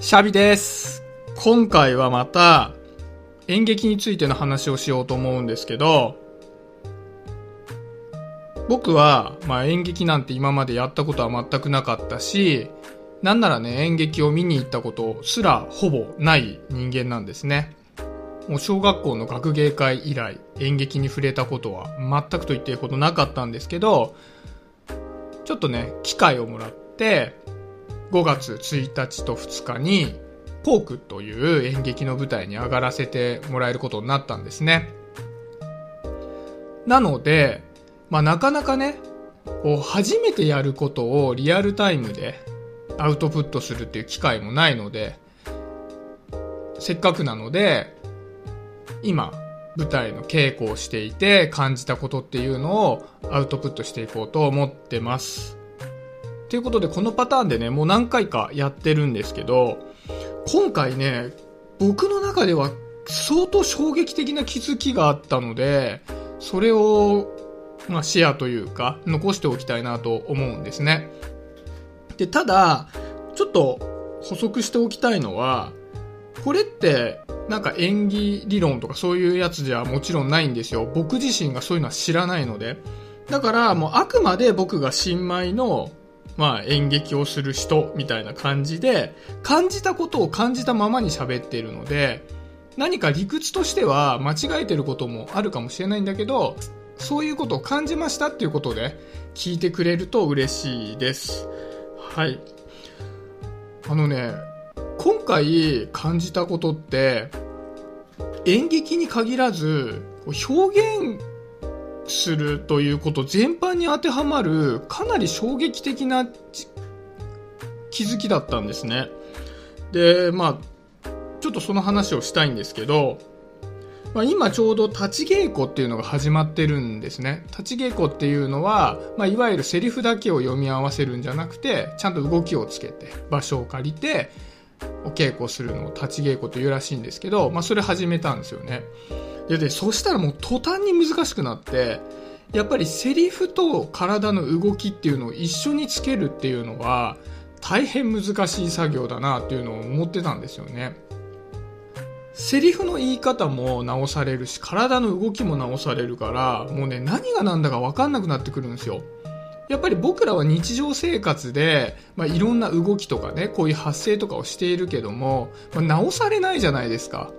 シャビです。今回はまた演劇についての話をしようと思うんですけど、僕は、まあ、演劇なんて今までやったことは全くなかったし、なんならね、演劇を見に行ったことすらほぼない人間なんですね。もう小学校の学芸会以来、演劇に触れたことは全くと言っていいほどなかったんですけど、ちょっとね、機会をもらって、5月1日と2日に、ポークという演劇の舞台に上がらせてもらえることになったんですね。なので、まあなかなかね、こう初めてやることをリアルタイムでアウトプットするっていう機会もないので、せっかくなので、今、舞台の稽古をしていて感じたことっていうのをアウトプットしていこうと思ってます。ということで、このパターンでね、もう何回かやってるんですけど、今回ね、僕の中では相当衝撃的な気づきがあったので、それを、まあ、シェアというか、残しておきたいなと思うんですね。で、ただ、ちょっと補足しておきたいのは、これって、なんか演技理論とかそういうやつじゃもちろんないんですよ。僕自身がそういうのは知らないので。だからもうあくまで僕が新米のまあ演劇をする人みたいな感じで感じたことを感じたままに喋っているので何か理屈としては間違えてることもあるかもしれないんだけどそういうことを感じましたっていうことで聞いてくれると嬉しいです。はい。あのね、今回感じたことって演劇に限らず表現するということ全般に当てはまるかなり衝撃的な気づきだったんですね。でまあちょっとその話をしたいんですけど、まあ、今ちょうど立ち稽古っていうのが始まってるんですね。立ち稽古っていうのは、まあ、いわゆるセリフだけを読み合わせるんじゃなくてちゃんと動きをつけて場所を借りてお稽古するのを立ち稽古というらしいんですけど、まあ、それ始めたんですよね。ででそしたらもう途端に難しくなってやっぱりセリフと体の動きっていうのを一緒につけるっていうのは大変難しい作業だなっていうのを思ってたんですよね。セリフの言い方も直されるし体の動きも直されるからもうね何が何だか分かんなくなってくるんですよやっぱり僕らは日常生活で、まあ、いろんな動きとかねこういう発声とかをしているけども、まあ、直されないじゃないですか。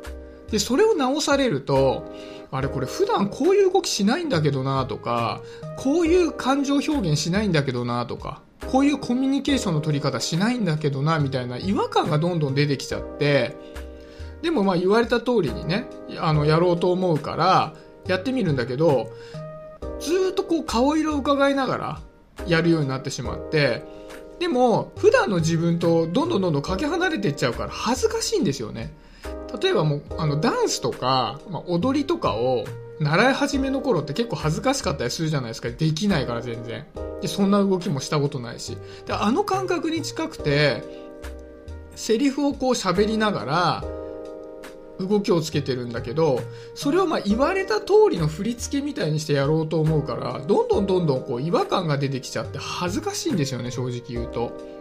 でそれを直されるとあれこれ普段こういう動きしないんだけどなとかこういう感情表現しないんだけどなとかこういうコミュニケーションの取り方しないんだけどなみたいな違和感がどんどん出てきちゃってでもまあ言われた通りにねあのやろうと思うからやってみるんだけどずっとこう顔色を伺いながらやるようになってしまってでも普段の自分とどんどんどんどんかけ離れていっちゃうから恥ずかしいんですよね。例えばもうあのダンスとか、まあ、踊りとかを習い始めの頃って結構恥ずかしかったりするじゃないですか。できないから全然。でそんな動きもしたことないし。であの感覚に近くてセリフをこう喋りながら動きをつけてるんだけどそれをまあ言われた通りの振り付けみたいにしてやろうと思うからどんどんどんどんこう違和感が出てきちゃって恥ずかしいんですよね正直言うと。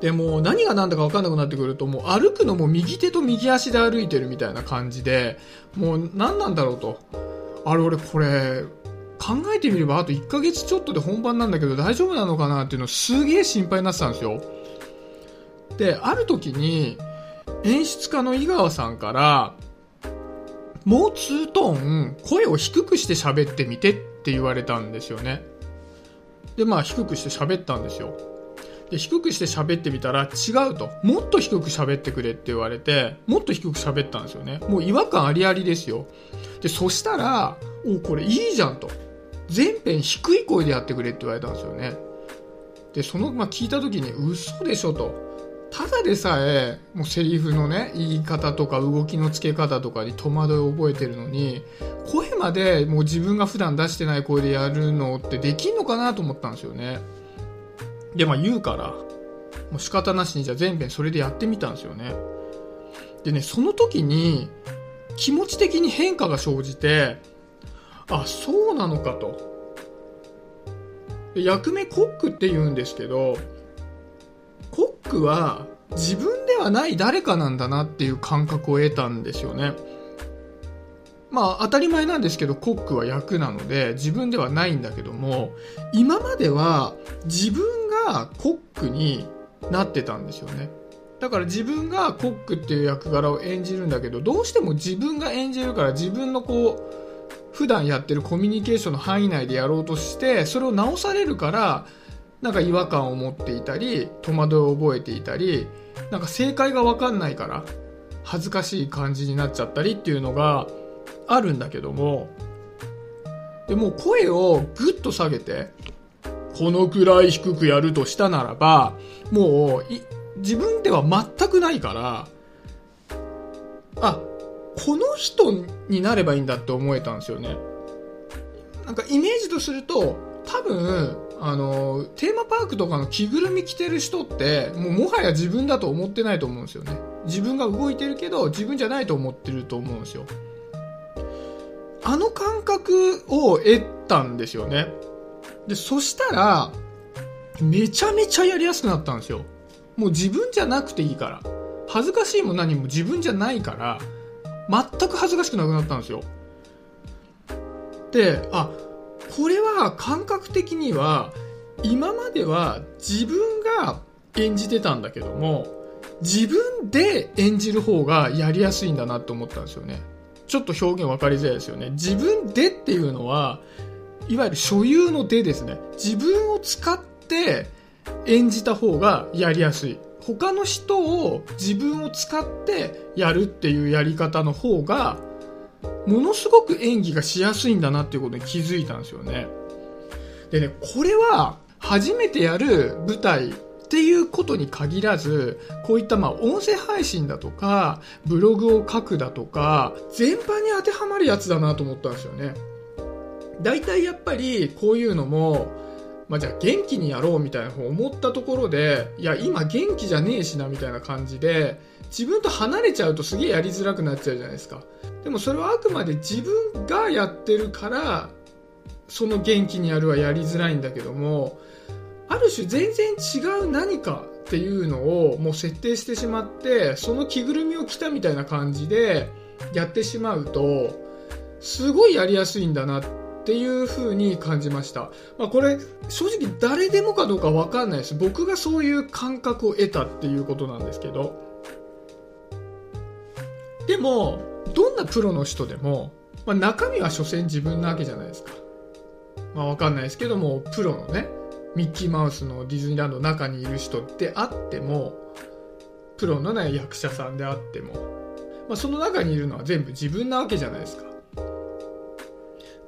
でも何が何だか分かんなくなってくるともう歩くのも右手と右足で歩いてるみたいな感じでもう何なんだろうと。あれ俺これ考えてみればあと1ヶ月ちょっとで本番なんだけど大丈夫なのかなっていうのすげえ心配になってたんですよ。である時に演出家の井川さんからもう2トーン声を低くして喋ってみてって言われたんですよね。でまあ低くして喋ったんですよ。で低くして喋ってみたら違うと。もっと低く喋ってくれって言われてもっと低く喋ったんですよね。もう違和感ありありですよ。でそしたらおこれいいじゃんと。全編低い声でやってくれって言われたんですよね。でその、まあ、聞いた時に嘘でしょと。ただでさえもうセリフのね言い方とか動きのつけ方とかに戸惑いを覚えてるのに声までもう自分が普段出してない声でやるのってできんのかなと思ったんですよね。でまあ言うからもう仕方なしにじゃあ全編それでやってみたんですよね。でねその時に気持ち的に変化が生じてあそうなのかと。役名コックって言うんですけどクは自分ではない誰かなんだなっていう感覚を得たんですよね。まあ当たり前なんですけどコックは役なので自分ではないんだけども今までは自分がコックになってたんですよね。だから自分がコックっていう役柄を演じるんだけどどうしても自分が演じるから自分のこう普段やってるコミュニケーションの範囲内でやろうとしてそれを直されるからなんか違和感を持っていたり戸惑いを覚えていたりなんか正解が分かんないから恥ずかしい感じになっちゃったりっていうのがあるんだけどもでも声をぐっと下げてこのくらい低くやるとしたならばもう自分では全くないからあこの人になればいいんだって思えたんですよね。なんかイメージとすると多分あのテーマパークとかの着ぐるみ着てる人ってもうもはや自分だと思ってないと思うんですよね。自分が動いてるけど自分じゃないと思ってると思うんですよ。あの感覚を得たんですよね。でそしたらめちゃめちゃやりやすくなったんですよ。もう自分じゃなくていいから。恥ずかしいも何も自分じゃないから全く恥ずかしくなくなったんですよ。であこれは感覚的には今までは自分が演じてたんだけども自分で演じる方がやりやすいんだなって思ったんですよね。ちょっと表現分かりづらいですよね。自分でっていうのはいわゆる所有のでですね。自分を使って演じた方がやりやすい。他の人を自分を使ってやるっていうやり方の方がものすごく演技がしやすいんだなっていうことに気づいたんですよね。でね、これは初めてやる舞台っていうことに限らず、こういったまあ音声配信だとか、ブログを書くだとか、全般に当てはまるやつだなと思ったんですよね。大体やっぱりこういうのも、まあ、じゃあ元気にやろうみたいな思ったところで、いや今元気じゃねえしなみたいな感じで、自分と離れちゃうとすげえやりづらくなっちゃうじゃないですか。でもそれはあくまで自分がやってるからその元気にやるはやりづらいんだけどもある種全然違う何かっていうのをもう設定してしまってその着ぐるみを着たみたいな感じでやってしまうとすごいやりやすいんだなってていう風に感じました、まあ、これ正直誰でもかどうかわかんないです僕がそういう感覚を得たっていうことなんですけどでもどんなプロの人でも、まあ、中身は所詮自分なわけじゃないですか。まあわかんないですけども、プロのね、ミッキーマウスのディズニーランドの中にいる人であっても、プロのね、役者さんであっても、まあ、その中にいるのは全部自分なわけじゃないですか。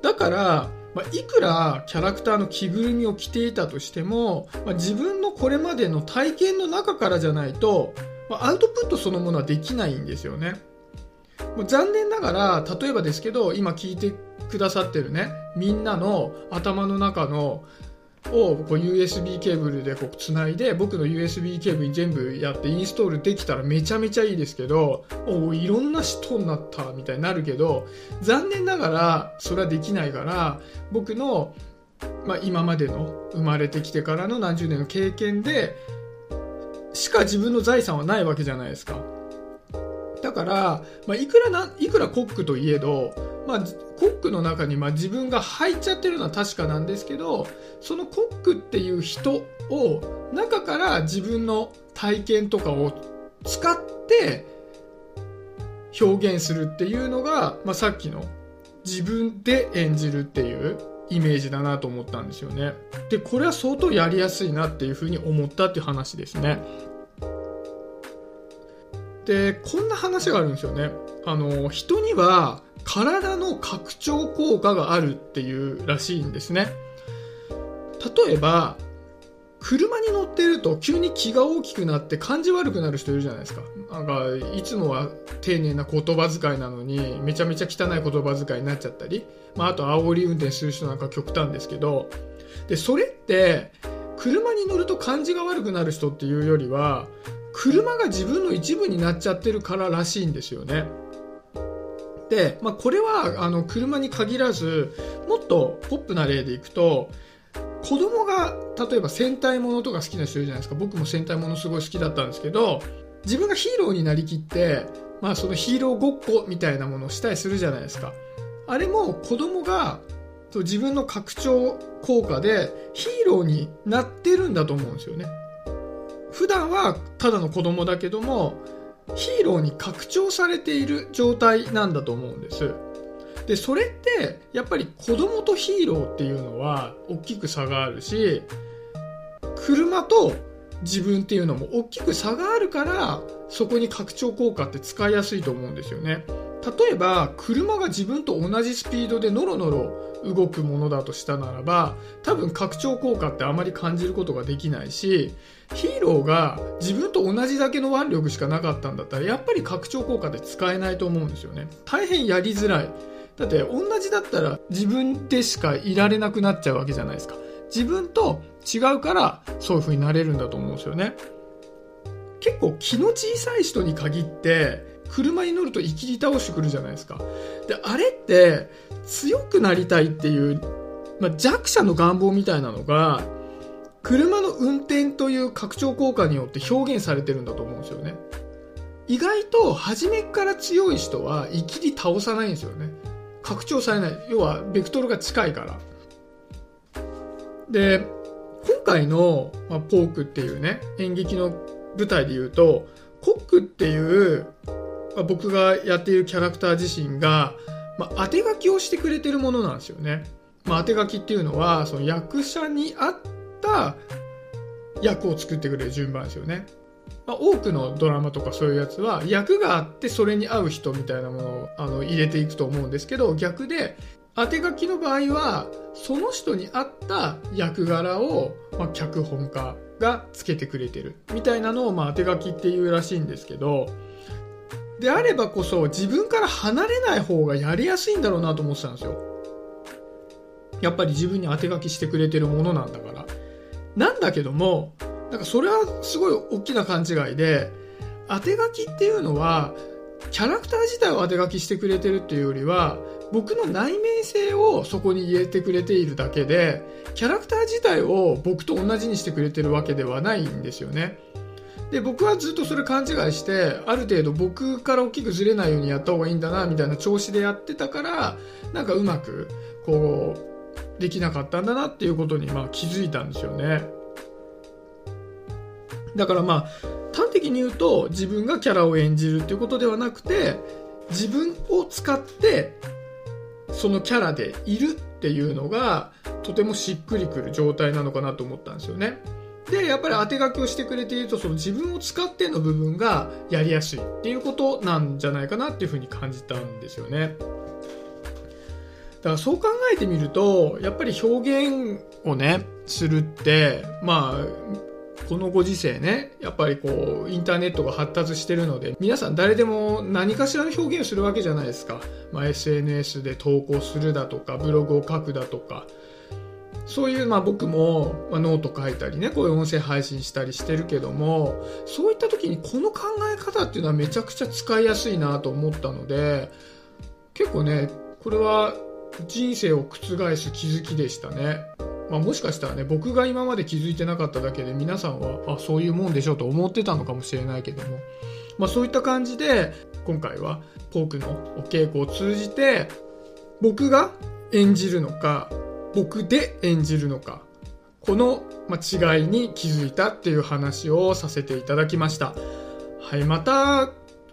だから、まあ、いくらキャラクターの着ぐるみを着ていたとしても、まあ、自分のこれまでの体験の中からじゃないと、まあ、アウトプットそのものはできないんですよね。もう残念ながら、例えばですけど、今聞いてくださってるね、みんなの頭の中のをこう USB ケーブルでこう繋いで僕の USB ケーブルに全部やってインストールできたらめちゃめちゃいいですけどおいろんな人になったみたいになるけど残念ながらそれはできないから僕の、まあ、今までの生まれてきてからの何十年の経験でしか自分の財産はないわけじゃないですか。だから、まあ、いくらな、いくらコックといえど、まあ、コックの中にまあ自分が入っちゃってるのは確かなんですけど、そのコックっていう人を中から自分の体験とかを使って表現するっていうのが、まあ、さっきの自分で演じるっていうイメージだなと思ったんですよね。で、これは相当やりやすいなっていうふうに思ったっていう話ですね。で、こんな話があるんですよね。あの、人には体の拡張効果があるっていうらしいんですね。例えば、車に乗ってると急に気が大きくなって感じ悪くなる人いるじゃないですか。なんか、いつもは丁寧な言葉遣いなのに、めちゃめちゃ汚い言葉遣いになっちゃったり、まあ、あと煽り運転する人なんか極端ですけど、で、それって、車に乗ると感じが悪くなる人っていうよりは、車が自分の一部になっちゃってるかららしいんですよね。で、まあ、これはあの車に限らずもっとポップな例でいくと子供が例えば戦隊ものとか好きな人いるじゃないですか。僕も戦隊ものすごい好きだったんですけど自分がヒーローになりきって、まあ、そのヒーローごっこみたいなものをしたりするじゃないですか。あれも子供が自分の拡張効果でヒーローになってるんだと思うんですよね。普段はただの子供だけどもヒーローに拡張されている状態なんだと思うんです。でそれってやっぱり子供とヒーローっていうのは大きく差があるし車と自分っていうのも大きく差があるからそこに拡張効果って使いやすいと思うんですよね。例えば車が自分と同じスピードでノロノロ動くものだとしたならば多分拡張効果ってあまり感じることができないしヒーローが自分と同じだけの腕力しかなかったんだったらやっぱり拡張効果で使えないと思うんですよね。大変やりづらい。だって同じだったら自分でしかいられなくなっちゃうわけじゃないですか。自分と違うからそういう風になれるんだと思うんですよね。結構気の小さい人に限って車に乗るといきり倒してくるじゃないですか。であれって強くなりたいっていう、まあ、弱者の願望みたいなのが車の運転という拡張効果によって表現されてるんだと思うんですよね。意外と初めから強い人はいきり倒さないんですよね。拡張されない。要はベクトルが近いから。で今回の、まあ、ポークっていうね演劇の舞台で言うとコックっていう、まあ、僕がやっているキャラクター自身が、まあ、当て書きをしてくれてるものなんですよね、まあ、当て書きっていうのはその役者に合った役を作ってくれる順番ですよね。まあ、多くのドラマとかそういうやつは役があってそれに合う人みたいなものをあの入れていくと思うんですけど逆で当て書きの場合はその人に合った役柄を、まあ、脚本家がつけてくれてる。みたいなのを、まあ、当て書きっていうらしいんですけどであればこそ自分から離れない方がやりやすいんだろうなと思ってたんですよ。やっぱり自分に当て書きしてくれてるものなんだから。なんだけどもなんかそれはすごい大きな勘違いで、当て書きっていうのは、キャラクター自体を当て書きしてくれてるっていうよりは、僕の内面性をそこに入れてくれているだけで、キャラクター自体を僕と同じにしてくれてるわけではないんですよね。で、僕はずっとそれ勘違いして、ある程度僕から大きくずれないようにやった方がいいんだな、みたいな調子でやってたから、なんかうまく、こう、できなかったんだなっていうことに、まあ気づいたんですよね。だからまあ端的に言うと自分がキャラを演じるっていうことではなくて自分を使ってそのキャラでいるっていうのがとてもしっくりくる状態なのかなと思ったんですよね。で、やっぱり当て書きをしてくれていると、その自分を使っての部分がやりやすいっていうことなんじゃないかなっていうふうに感じたんですよね。だからそう考えてみると、やっぱり表現をね、するって、まあ、このご時世ね、やっぱりこう、インターネットが発達してるので、皆さん誰でも何かしらの表現をするわけじゃないですか。まあ、SNS で投稿するだとか、ブログを書くだとか、そういう、まあ僕も、まあ、ノート書いたりね、こういう音声配信したりしてるけども、そういった時にこの考え方っていうのはめちゃくちゃ使いやすいなと思ったので、結構ね、これは人生を覆す気づきでしたね。まあ、もしかしたらね僕が今まで気づいてなかっただけで皆さんはあそういうもんでしょうと思ってたのかもしれないけども、まあ、そういった感じで今回はポークのお稽古を通じて僕が演じるのか僕で演じるのかこの違いに気づいたっていう話をさせていただきました。はい、また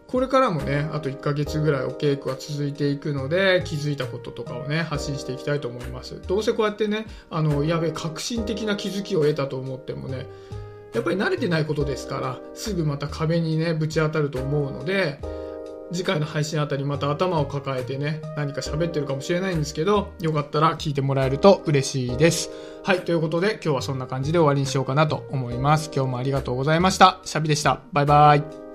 これからもね、あと1ヶ月ぐらいお稽古は続いていくので、気づいたこととかをね、発信していきたいと思います。どうせこうやってね、あの、やべえ、革新的な気づきを得たと思ってもね、やっぱり慣れてないことですから、すぐまた壁にね、ぶち当たると思うので、次回の配信あたりまた頭を抱えてね、何か喋ってるかもしれないんですけど、よかったら聞いてもらえると嬉しいです。はい、ということで今日はそんな感じで終わりにしようかなと思います。今日もありがとうございました。シャビでした。バイバイ。